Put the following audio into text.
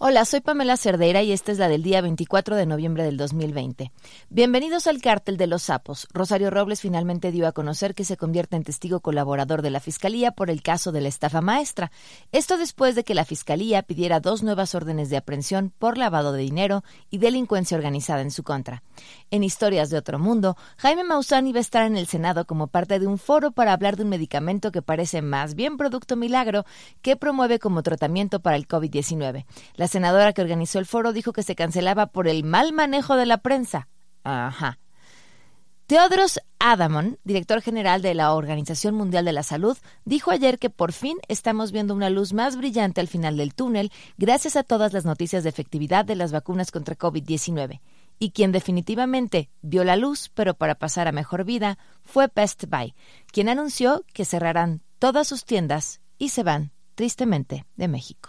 Hola, soy Pamela Cerdeira y esta es la del día 24 de noviembre del 2020. Bienvenidos al cártel de los sapos. Rosario Robles finalmente dio a conocer que se convierte en testigo colaborador de la Fiscalía por el caso de la estafa maestra. Esto después de que la Fiscalía pidiera dos nuevas órdenes de aprehensión por lavado de dinero y delincuencia organizada en su contra. En Historias de Otro Mundo, Jaime Maussan iba a estar en el Senado como parte de un foro para hablar de un medicamento que parece más bien producto milagro que promueve como tratamiento para el COVID-19. La senadora que organizó el foro dijo que se cancelaba por el mal manejo de la prensa. Ajá. Teodros Adamon, director general de la Organización Mundial de la Salud, dijo ayer que por fin estamos viendo una luz más brillante al final del túnel gracias a todas las noticias de efectividad de las vacunas contra COVID-19. Y quien definitivamente vio la luz, pero para pasar a mejor vida, fue Best Buy, quien anunció que cerrarán todas sus tiendas y se van, tristemente, de México.